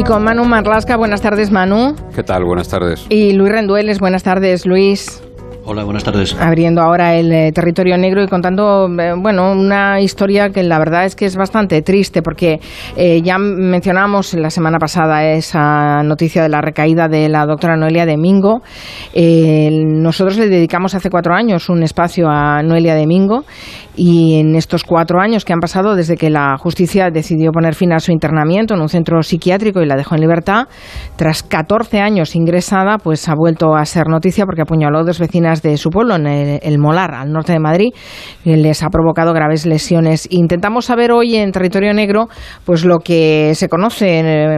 Y con Manu Marlasca, buenas tardes Manu. ¿Qué tal? Buenas tardes. Y Luis Rendueles, buenas tardes Luis. Hola, buenas tardes. Abriendo ahora el eh, territorio negro y contando, eh, bueno, una historia que la verdad es que es bastante triste porque eh, ya mencionamos la semana pasada esa noticia de la recaída de la doctora Noelia de Mingo. nosotros le dedicamos hace cuatro años un espacio a Noelia de Mingo y en estos cuatro años que han pasado desde que la justicia decidió poner fin a su internamiento en un centro psiquiátrico y la dejó en libertad, tras 14 años ingresada, pues ha vuelto a ser noticia porque apuñaló a dos vecinas de su pueblo, en el, Molar, al norte de Madrid, y les ha provocado graves lesiones. Intentamos saber hoy en Territorio Negro pues lo que se conoce eh,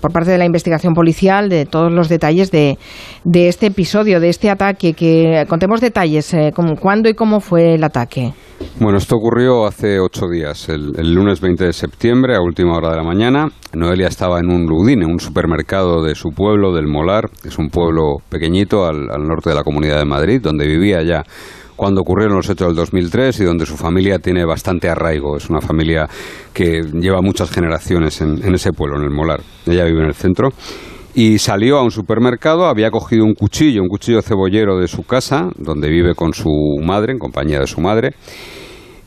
por parte de la investigación policial, de todos los detalles de, de este episodio, de este ataque, que contemos detalles, eh, como, cuándo y cómo fue el ataque. Bueno, esto ocurrió hace ocho días, el, lunes 20 de septiembre, a última hora de la mañana. Noelia estaba en un Ludine, un supermercado de su pueblo, del Molar, es un pueblo pequeñito al, norte de la Comunidad de Madrid, donde vivía ya cuando ocurrieron los hechos del 2003 y donde su familia tiene bastante arraigo. Es una familia que lleva muchas generaciones en, en ese pueblo, en el Molar. Ella vive en el centro y salió a un supermercado, había cogido un cuchillo, un cuchillo cebollero de su casa, donde vive con su madre, en compañía de su madre,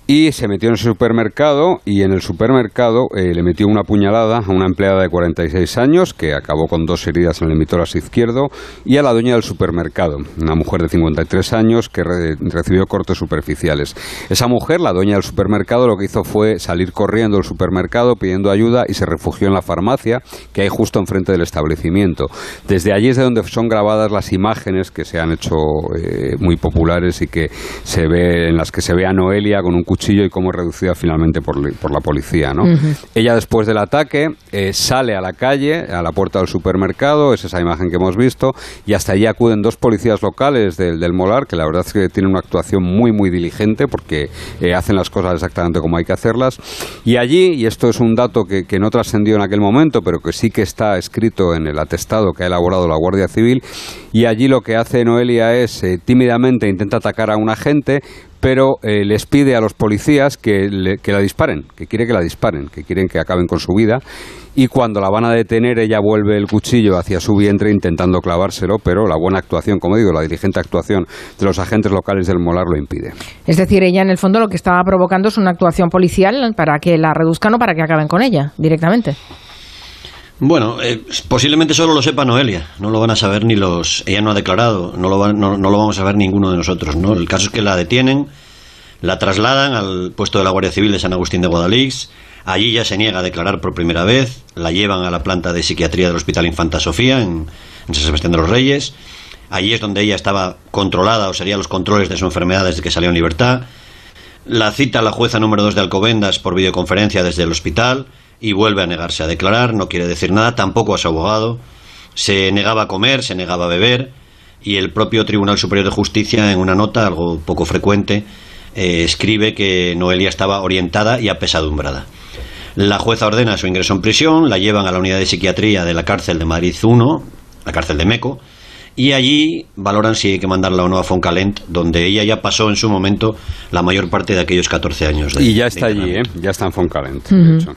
y se metió en el supermercado y en el supermercado eh, le metió una puñalada a una empleada de 46 años que acabó con dos heridas en el mitoras izquierdo y a la dueña del supermercado, una mujer de 53 años que recibió cortes superficiales. Esa mujer, la dueña del supermercado, lo que hizo fue salir corriendo del supermercado pidiendo ayuda y se refugió en la farmacia que hay justo enfrente del establecimiento. Desde allí es de donde son grabadas las imágenes que se han hecho eh, muy populares y que se ve en las que se ve a Noelia con un cuchillo y cómo es reducida finalmente por, la policía. ¿no? Ella después del ataque eh, sale a la calle, a la puerta del supermercado, es esa imagen que hemos visto, y hasta allí acuden dos policías locales del, del Molar, que la verdad es que tienen una actuación muy, muy diligente porque eh, hacen las cosas exactamente como hay que hacerlas. Y allí, y esto es un dato que, que no trascendió en aquel momento, pero que sí que está escrito en el atestado que ha elaborado la Guardia Civil, y allí lo que hace Noelia es eh, tímidamente intenta atacar a un agente, pero eh, les pide a los policías que, la disparen, que quiere que la disparen, que quieren que acaben con su vida. Y cuando la van a detener, ella vuelve el cuchillo hacia su vientre intentando clavárselo, pero la buena actuación, como digo, la diligente actuación de los agentes locales del Molar lo impide. Es decir, ella en el fondo lo que estaba provocando es una actuación policial para que la reduzcan o para que acaben con ella directamente. Bueno, eh, posiblemente solo lo sepa Noelia, no lo van a saber ni los... Ella no ha declarado, no lo, no, lo vamos a saber ninguno de nosotros, ¿no? El caso es que la detienen, la trasladan al puesto de la Guardia Civil de San Agustín de Guadalix, allí ya se niega a declarar por primera vez, la llevan a la planta de psiquiatría del Hospital Infanta Sofía en, en San Sebastián de los Reyes, allí es donde ella estaba controlada, o serían los controles de su enfermedad desde que salió en libertad, la cita la jueza número 2 de Alcobendas por videoconferencia desde el hospital, y vuelve a negarse a declarar, no quiere decir nada, tampoco a su abogado, se negaba a comer, se negaba a beber y el propio Tribunal Superior de Justicia en una nota, algo poco frecuente, eh, escribe que Noelia estaba orientada y apesadumbrada. La jueza ordena su ingreso en prisión, la llevan a la unidad de psiquiatría de la cárcel de Madrid 1, la cárcel de Meco, y allí valoran si hay que mandarla o no a Foncalent, donde ella ya pasó en su momento la mayor parte de aquellos 14 años. y ya está allí, ¿eh? ya está en Foncalent.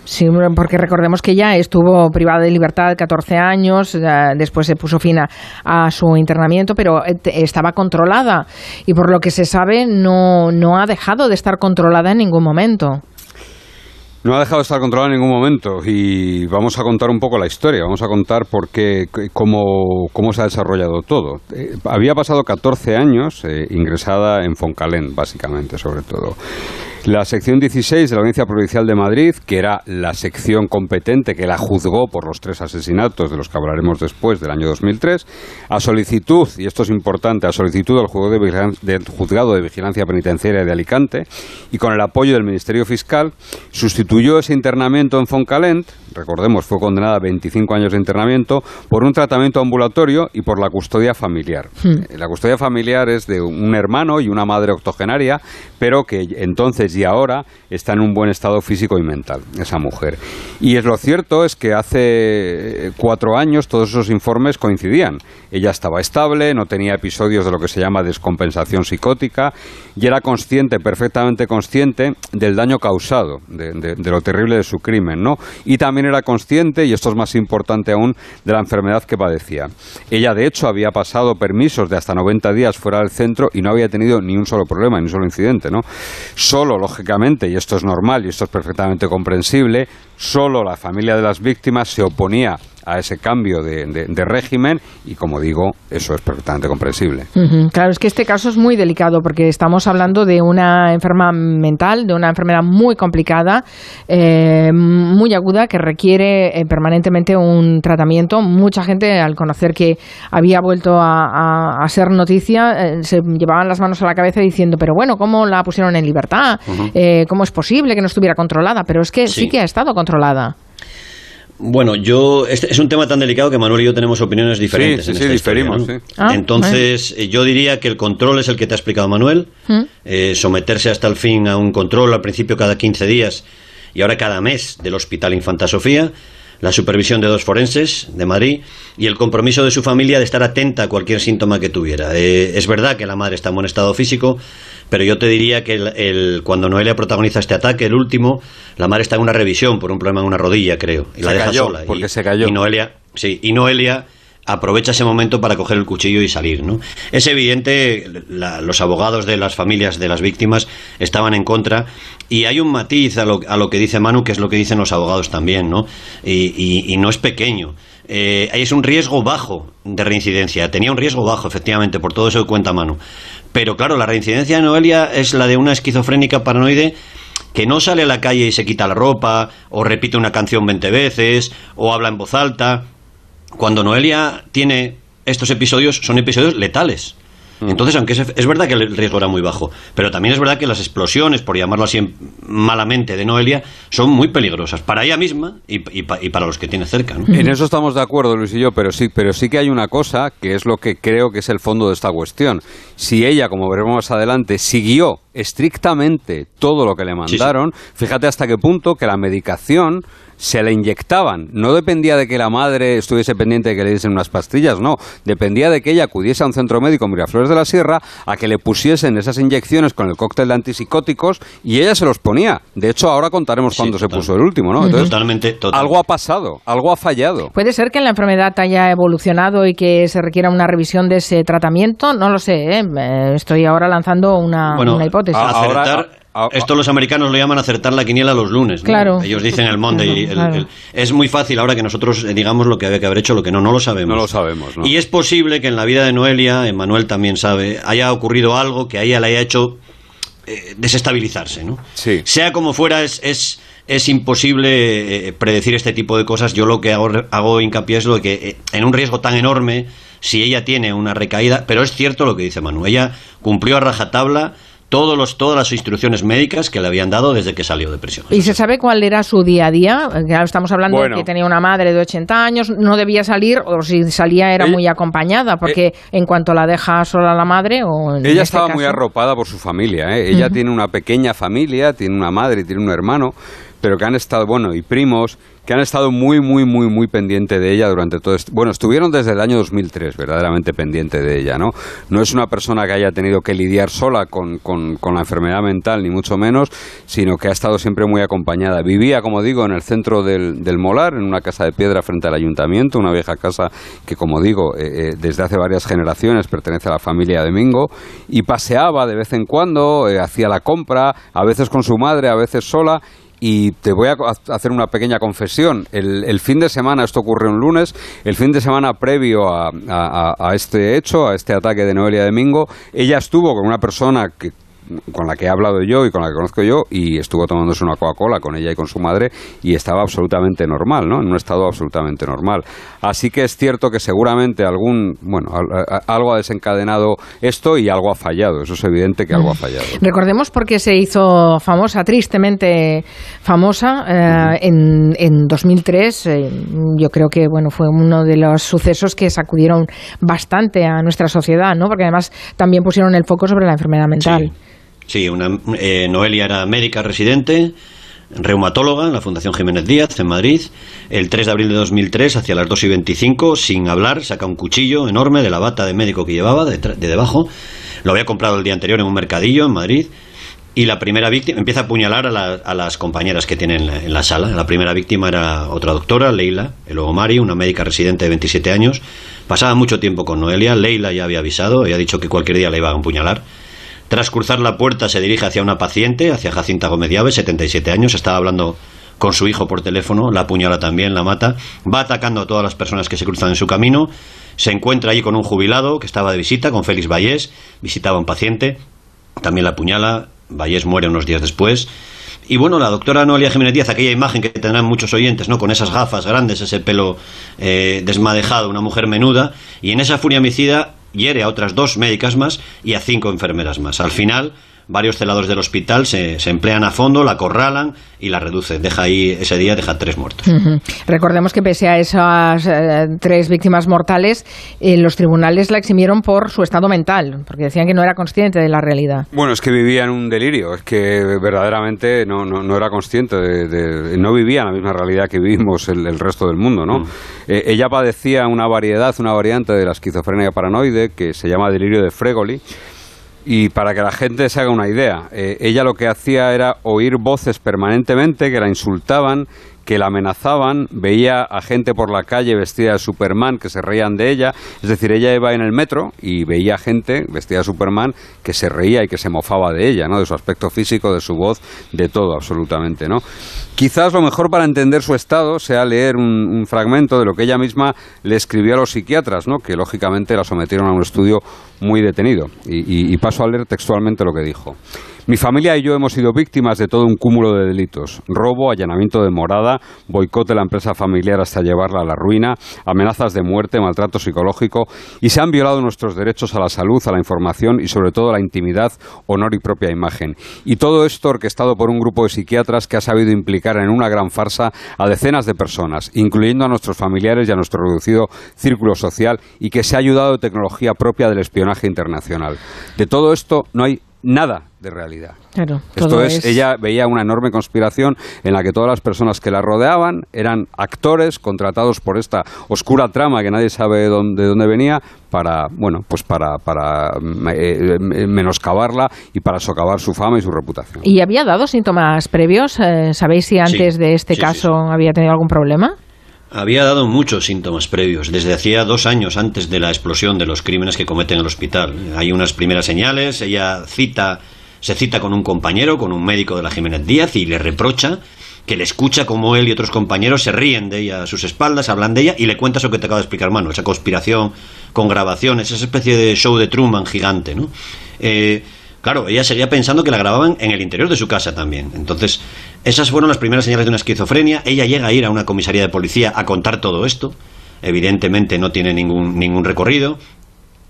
Sí, porque recordemos que ya estuvo privada de libertad 14 años, después se puso fin a, su internamiento, pero eh, estaba controlada y por lo que se sabe no, no ha dejado de estar controlada en ningún momento. No ha dejado de estar controlado en ningún momento y vamos a contar un poco la historia, vamos a contar por qué, cómo, cómo se ha desarrollado todo. Eh, había pasado 14 años eh, ingresada en Foncalén, básicamente, sobre todo. La sección 16 de la Audiencia Provincial de Madrid, que era la sección competente que la juzgó por los tres asesinatos de los que hablaremos después del año 2003, a solicitud, y esto es importante, a solicitud del juzgado de, Vigilancia Penitenciaria de Alicante y con el apoyo del Ministerio Fiscal, sustituyó ese internamiento en Foncalent, recordemos, fue condenada a 25 años de internamiento, por un tratamiento ambulatorio y por la custodia familiar. Hmm. La custodia familiar es de un hermano y una madre octogenaria, pero que entonces y ahora está en un buen estado físico y mental, esa mujer. Y es lo cierto es que hace eh, cuatro años todos esos informes coincidían. Ella estaba estable, no tenía episodios de lo que se llama descompensación psicótica y era consciente, perfectamente consciente, del daño causado, de, lo terrible de su crimen, ¿no? Y también era consciente, y esto es más importante aún, de la enfermedad que padecía. Ella, de hecho, había pasado permisos de hasta 90 días fuera del centro y no había tenido ni un solo problema, ni un solo incidente, ¿no? Solo, lógicamente, y esto es normal y esto es perfectamente comprensible, solo la familia de las víctimas se oponía a ese cambio de, régimen y, como digo, eso es perfectamente comprensible. Claro, es que este caso es muy delicado porque estamos hablando de una enferma mental, de una enfermedad muy complicada, eh, muy aguda, que requiere eh, permanentemente un tratamiento. Mucha gente, al conocer que había vuelto a, ser noticia, eh, se llevaban las manos a la cabeza diciendo, pero bueno, ¿cómo la pusieron en libertad? ¿Cómo es posible que no estuviera controlada? Pero es que sí que ha estado controlada. Bueno, yo este es un tema tan delicado que Manuel y yo tenemos opiniones diferentes. Sí, sí, diferimos. Ah, Entonces, eh, yo diría que el control es el que te ha explicado Manuel. ¿Mm? Eh, someterse hasta el fin a un control, al principio cada 15 días y ahora cada mes del Hospital Infanta Sofía la supervisión de dos forenses de Madrid y el compromiso de su familia de estar atenta a cualquier síntoma que tuviera. Eh, es verdad que la madre está en buen estado físico, pero yo te diría que el, cuando Noelia protagoniza este ataque, el último, la madre está en una revisión por un problema en una rodilla, creo, y la deja sola. Porque se cayó. Y Noelia, sí, y Noelia aprovecha ese momento para coger el cuchillo y salir. ¿no? Es evidente, los abogados de las familias de las víctimas estaban en contra y hay un matiz a lo, a lo que dice Manu, que es lo que dicen los abogados también, ¿no? y, no es pequeño. Eh, es un riesgo bajo de reincidencia. Tenía un riesgo bajo, efectivamente, por todo eso que cuenta Manu. Pero claro, la reincidencia de Noelia es la de una esquizofrénica paranoide que no sale a la calle y se quita la ropa, o repite una canción 20 veces, o habla en voz alta cuando Noelia tiene estos episodios, son episodios letales. Mm. Entonces, aunque es, verdad que el riesgo era muy bajo, pero también es verdad que las explosiones, por llamarlo así malamente, de Noelia, son muy peligrosas para ella misma y, para los que tiene cerca. En eso estamos de acuerdo, Luis y yo, pero sí, pero sí que hay una cosa que es lo que creo que es el fondo de esta cuestión. Si ella, como veremos más adelante, siguió estrictamente todo lo que le mandaron, fíjate hasta qué punto que la medicación se le inyectaban. No dependía de que la madre estuviese pendiente de que le diesen unas pastillas, no. Dependía de que ella acudiese a un centro médico en Miraflores de la Sierra a que le pusiesen esas inyecciones con el cóctel de antipsicóticos y ella se los ponía. De hecho, ahora contaremos cuándo se puso el último, ¿no? totalmente, Algo ha pasado, algo ha fallado. Puede ser que la enfermedad haya evolucionado y que se requiera una revisión de ese tratamiento. No lo sé, ¿eh? estoy ahora lanzando una, una hipótesis. Ahora, Ah, Esto los americanos lo llaman acertar la quiniela los lunes. Claro. Ellos dicen el Monday. es muy fácil ahora que nosotros eh, digamos lo que había que haber hecho, lo que no, no lo sabemos. No lo sabemos. Y es posible que en la vida de Noelia, Emanuel también sabe, haya ocurrido algo que a ella le haya hecho eh, desestabilizarse. ¿no? Sí. Sea como fuera, es, es, es imposible eh, predecir este tipo de cosas. Yo lo que hago, hago hincapié es lo de que en un riesgo tan enorme, si ella tiene una recaída, pero es cierto lo que dice Manu, ella cumplió a rajatabla todos los, todas las instrucciones médicas que le habían dado desde que salió de prisión. ¿Y se sabe cuál era su día a día? estamos hablando de que tenía una madre de 80 años, no debía salir, o si salía era muy acompañada, porque eh, en cuanto la deja sola la madre... O ella este estaba muy arropada por su familia, ¿eh? ella tiene una pequeña familia, tiene una madre, y tiene un hermano, pero que han estado, bueno, y primos, que han estado muy, muy, muy, muy pendiente de ella durante todo este... Bueno, estuvieron desde el año 2003 verdaderamente pendiente de ella, ¿no? No es una persona que haya tenido que lidiar sola con, con, la enfermedad mental, ni mucho menos, sino que ha estado siempre muy acompañada. Vivía, como digo, en el centro del, del Molar, en una casa de piedra frente al ayuntamiento, una vieja casa que, como digo, eh, eh, desde hace varias generaciones pertenece a la familia de Mingo, y paseaba de vez en cuando, eh, hacía la compra, a veces con su madre, a veces sola, y te voy a hacer una pequeña confesión. El, fin de semana, esto ocurrió un lunes, el fin de semana previo a, a, este hecho, a este ataque de Noelia Domingo, ella estuvo con una persona que con la que he hablado yo y con la que conozco yo y estuvo tomándose una Coca-Cola con ella y con su madre y estaba absolutamente normal, ¿no? En un estado absolutamente normal. Así que es cierto que seguramente algún, bueno, algo ha desencadenado esto y algo ha fallado. Eso es evidente que algo ha fallado. Recordemos porque se hizo famosa, tristemente famosa, eh, en, en 2003. Eh, yo creo que, bueno, fue uno de los sucesos que sacudieron bastante a nuestra sociedad, ¿no? Porque además también pusieron el foco sobre la enfermedad mental. Sí, una, eh, Noelia era médica residente, reumatóloga en la Fundación Jiménez Díaz, en Madrid. El 3 de abril de 2003, hacia las 2 y 25, sin hablar, saca un cuchillo enorme de la bata de médico que llevaba, de, debajo. Lo había comprado el día anterior en un mercadillo en Madrid. y la primera víctima empieza a apuñalar a, las compañeras que tienen en la, sala. La primera víctima era otra doctora, Leila, y luego Mari, una médica residente de 27 años. Pasaba mucho tiempo con Noelia. Leila ya había avisado, había dicho que cualquier día la iba a apuñalar. Tras cruzar la puerta se dirige hacia una paciente, hacia Jacinta Gómez Llave, 77 años. Estaba hablando con su hijo por teléfono, la apuñala también, la mata. Va atacando a todas las personas que se cruzan en su camino. Se encuentra allí con un jubilado que estaba de visita, con Félix Vallés. Visitaba a un paciente. También la apuñala, Vallés muere unos días después. Y bueno, la doctora Noelia Jiménez Díaz, aquella imagen que tendrán muchos oyentes, ¿no? Con esas gafas grandes, ese pelo eh, desmadejado, una mujer menuda, y en esa furia homicida hiere a otras dos médicas más y a cinco enfermeras más. Al final, varios celadores del hospital se, emplean a fondo, la acorralan y la reducen. Deja ahí, ese día deja tres muertos. Recordemos que pese a esas eh, tres víctimas mortales, eh, los tribunales la eximieron por su estado mental, porque decían que no era consciente de la realidad. Bueno, es que vivía en un delirio, es que verdaderamente no, no, era consciente, de, no vivía en la misma realidad que vivimos el, resto del mundo, ¿no? Mm. Eh, ella padecía una variedad, una variante de la esquizofrenia paranoide que se llama delirio de Fregoli y para que la gente se haga una idea, eh, ella lo que hacía era oír voces permanentemente que la insultaban, que la amenazaban, veía a gente por la calle vestida de Superman que se reían de ella, es decir, ella iba en el metro y veía gente vestida de Superman que se reía y que se mofaba de ella, ¿no? De su aspecto físico, de su voz, de todo absolutamente, ¿no? Quizás lo mejor para entender su estado sea leer un, fragmento de lo que ella misma le escribió a los psiquiatras, ¿no? que lógicamente la sometieron a un estudio muy detenido. y paso a leer textualmente lo que dijo. Mi familia y yo hemos sido víctimas de todo un cúmulo de delitos. Robo, allanamiento de morada, boicot de la empresa familiar hasta llevarla a la ruina, amenazas de muerte, maltrato psicológico y se han violado nuestros derechos a la salud, a la información y sobre todo a la intimidad, honor y propia imagen. Y todo esto orquestado por un grupo de psiquiatras que ha sabido implicar en una gran farsa a decenas de personas, incluyendo a nuestros familiares y a nuestro reducido círculo social y que se ha ayudado de tecnología propia del espionaje internacional. De todo esto no hay nada de realidad. Esto es, ella veía una enorme conspiración en la que todas las personas que la rodeaban eran actores contratados por esta oscura trama que nadie sabe de dónde, venía para, bueno, pues para, para eh, eh, menoscabarla y para socavar su fama y su reputación. ¿Y había dado síntomas previos? Eh, ¿Sabéis si antes de este caso había tenido algún problema? Había dado muchos síntomas previos, desde hacía dos años antes de la explosión de los crímenes que cometen en el hospital. Hay unas primeras señales, ella cita, se cita con un compañero, con un médico de la Jiménez Díaz, y le reprocha que le escucha como él y otros compañeros se ríen de ella a sus espaldas, hablan de ella y le cuenta eso que te acabo de explicar, mano, esa conspiración con grabaciones, esa especie de show de Truman gigante, ¿no? Eh, Claro, ella seguía pensando que la grababan en el interior de su casa también. Entonces, esas fueron las primeras señales de una esquizofrenia. Ella llega a ir a una comisaría de policía a contar todo esto. Evidentemente no tiene ningún, ningún recorrido.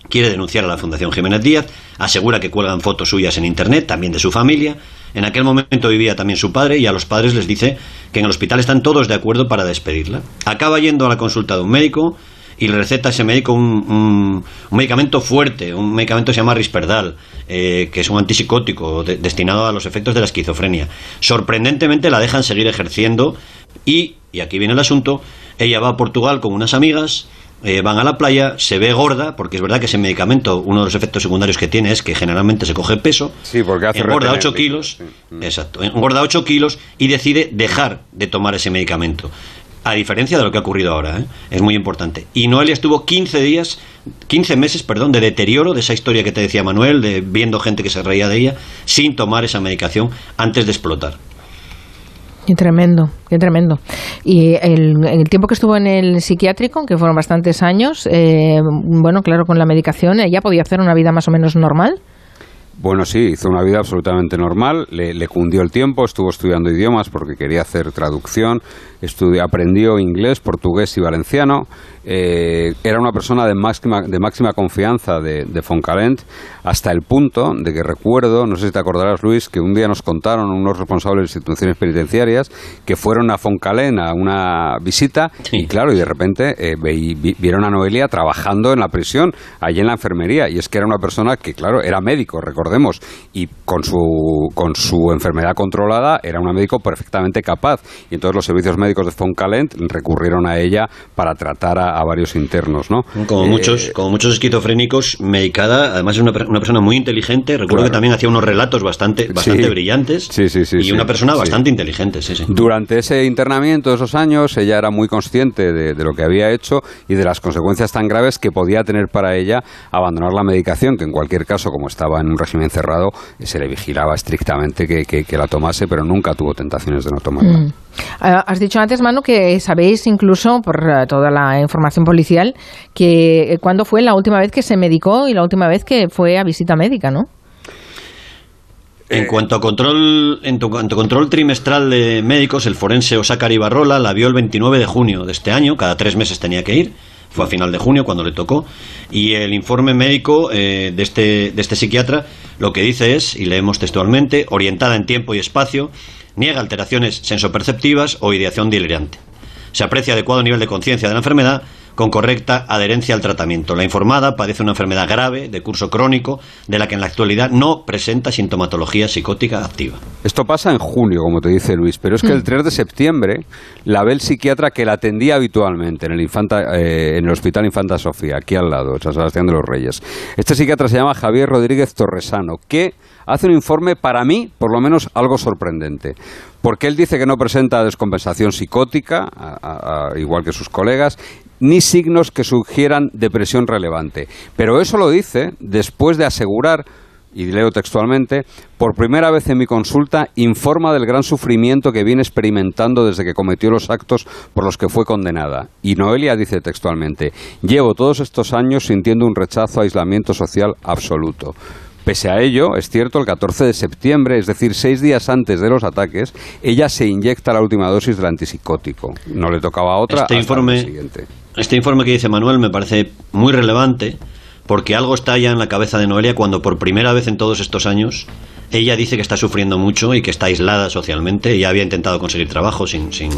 Quiere denunciar a la Fundación Jiménez Díaz. Asegura que cuelgan fotos suyas en Internet, también de su familia. En aquel momento vivía también su padre y a los padres les dice que en el hospital están todos de acuerdo para despedirla. Acaba yendo a la consulta de un médico y le receta a ese médico un, medicamento fuerte, un medicamento que se llama Risperdal, eh, que es un antipsicótico destinado a los efectos de la esquizofrenia. Sorprendentemente la dejan seguir ejerciendo y, y aquí viene el asunto, ella va a Portugal con unas amigas, eh, van a la playa, se ve gorda, porque es verdad que ese medicamento, uno de los efectos secundarios que tiene es que generalmente se coge peso, sí, porque hace engorda 8 kilos, exacto, engorda 8 kilos y decide dejar de tomar ese medicamento a diferencia de lo que ha ocurrido ahora, ¿eh? es muy importante. Y Noelia estuvo 15 días, 15 meses, perdón, de deterioro de esa historia que te decía Manuel, de viendo gente que se reía de ella, sin tomar esa medicación antes de explotar. Qué tremendo, qué tremendo. Y el, el tiempo que estuvo en el psiquiátrico, que fueron bastantes años, eh, bueno, claro, con la medicación, ¿ella podía hacer una vida más o menos normal? Bueno, sí, hizo una vida absolutamente normal, le, le, cundió el tiempo, estuvo estudiando idiomas porque quería hacer traducción, estudió, aprendió inglés, portugués y valenciano, eh, era una persona de máxima, de máxima confianza de, de, Foncalent, hasta el punto de que recuerdo, no sé si te acordarás Luis, que un día nos contaron unos responsables de instituciones penitenciarias que fueron a Foncalent a una visita y claro, y de repente eh, vieron a Noelia trabajando en la prisión, allí en la enfermería, y es que era una persona que, claro, era médico, recordemos. Y con su, con su enfermedad controlada era una médico perfectamente capaz. Y entonces los servicios médicos de Foncalent recurrieron a ella para tratar a, varios internos, ¿no? Como, muchos, como muchos esquizofrénicos, medicada, además es una, una persona muy inteligente, recuerdo que también hacía unos relatos bastante, bastante brillantes y una persona bastante inteligente. Durante ese internamiento de esos años, ella era muy consciente de, lo que había hecho y de las consecuencias tan graves que podía tener para ella abandonar la medicación, que en cualquier caso, como estaba en un régimen cerrado, se le vigilaba estrictamente que, la tomase, pero nunca tuvo tentaciones de no tomarla. Mm. Ah, has dicho antes, Manu, que sabéis incluso por eh, toda la información policial que eh, cuándo fue la última vez que se medicó y la última vez que fue a visita médica, ¿no? En cuanto a control, en cuanto control trimestral de médicos, el forense Osakar Ibarrola la vio el 29 de junio de este año, cada tres meses tenía que ir, fue a final de junio cuando le tocó, y el informe médico eh, de, este, de este psiquiatra lo que dice es, y leemos textualmente, orientada en tiempo y espacio, niega alteraciones sensoperceptivas o ideación delirante. Se aprecia adecuado nivel de conciencia de la enfermedad con correcta adherencia al tratamiento. La informada padece una enfermedad grave de curso crónico de la que en la actualidad no presenta sintomatología psicótica activa. Esto pasa en junio, como te dice Luis, pero es que el 3 mm. de septiembre la ve el psiquiatra que la atendía habitualmente en el, eh, en el Hospital Infanta Sofía, aquí al lado, San Sebastián de los Reyes. Este psiquiatra se llama Javier Rodríguez Torresano, que hace un informe para mí, por lo menos, algo sorprendente. Porque él dice que no presenta descompensación psicótica, igual que sus colegas, ni signos que sugieran depresión relevante. Pero eso lo dice después de asegurar y leo textualmente, por primera vez en mi consulta informa del gran sufrimiento que viene experimentando desde que cometió los actos por los que fue condenada. Y Noelia dice textualmente, llevo todos estos años sintiendo un rechazo aislamiento social absoluto. Pese a ello, es cierto, el 14 de septiembre, es decir, seis días antes de los ataques, ella se inyecta la última dosis del antipsicótico. No le tocaba otra este informe, siguiente. Este informe que dice Manuel me parece muy relevante porque algo está ya en la cabeza de Noelia cuando por primera vez en todos estos años ella dice que está sufriendo mucho y que está aislada socialmente. Ella había intentado conseguir trabajo sin, sin,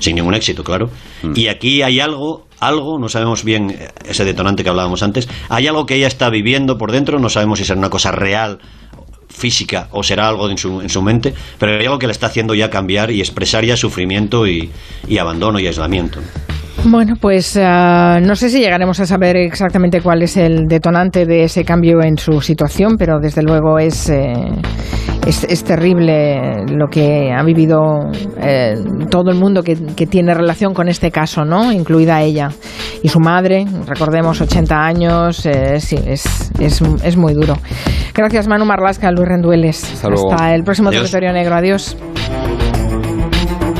sin ningún éxito, claro. Mm. Y aquí hay algo, algo, no sabemos bien ese detonante que hablábamos antes, hay algo que ella está viviendo por dentro, no sabemos si será una cosa real física o será algo en su, en su mente, pero hay algo que le está haciendo ya cambiar y expresar ya sufrimiento y, y abandono y aislamiento. Bueno, pues uh, no sé si llegaremos a saber exactamente cuál es el detonante de ese cambio en su situación, pero desde luego es, eh, es, es, terrible lo que ha vivido eh, todo el mundo que, que, tiene relación con este caso, ¿no? Incluida ella. Y su madre, recordemos, 80 años, eh, sí, es, es, es, muy duro. Gracias, Manu Marlasca, Luis Rendueles. Hasta, el próximo Territorio Negro. Adiós.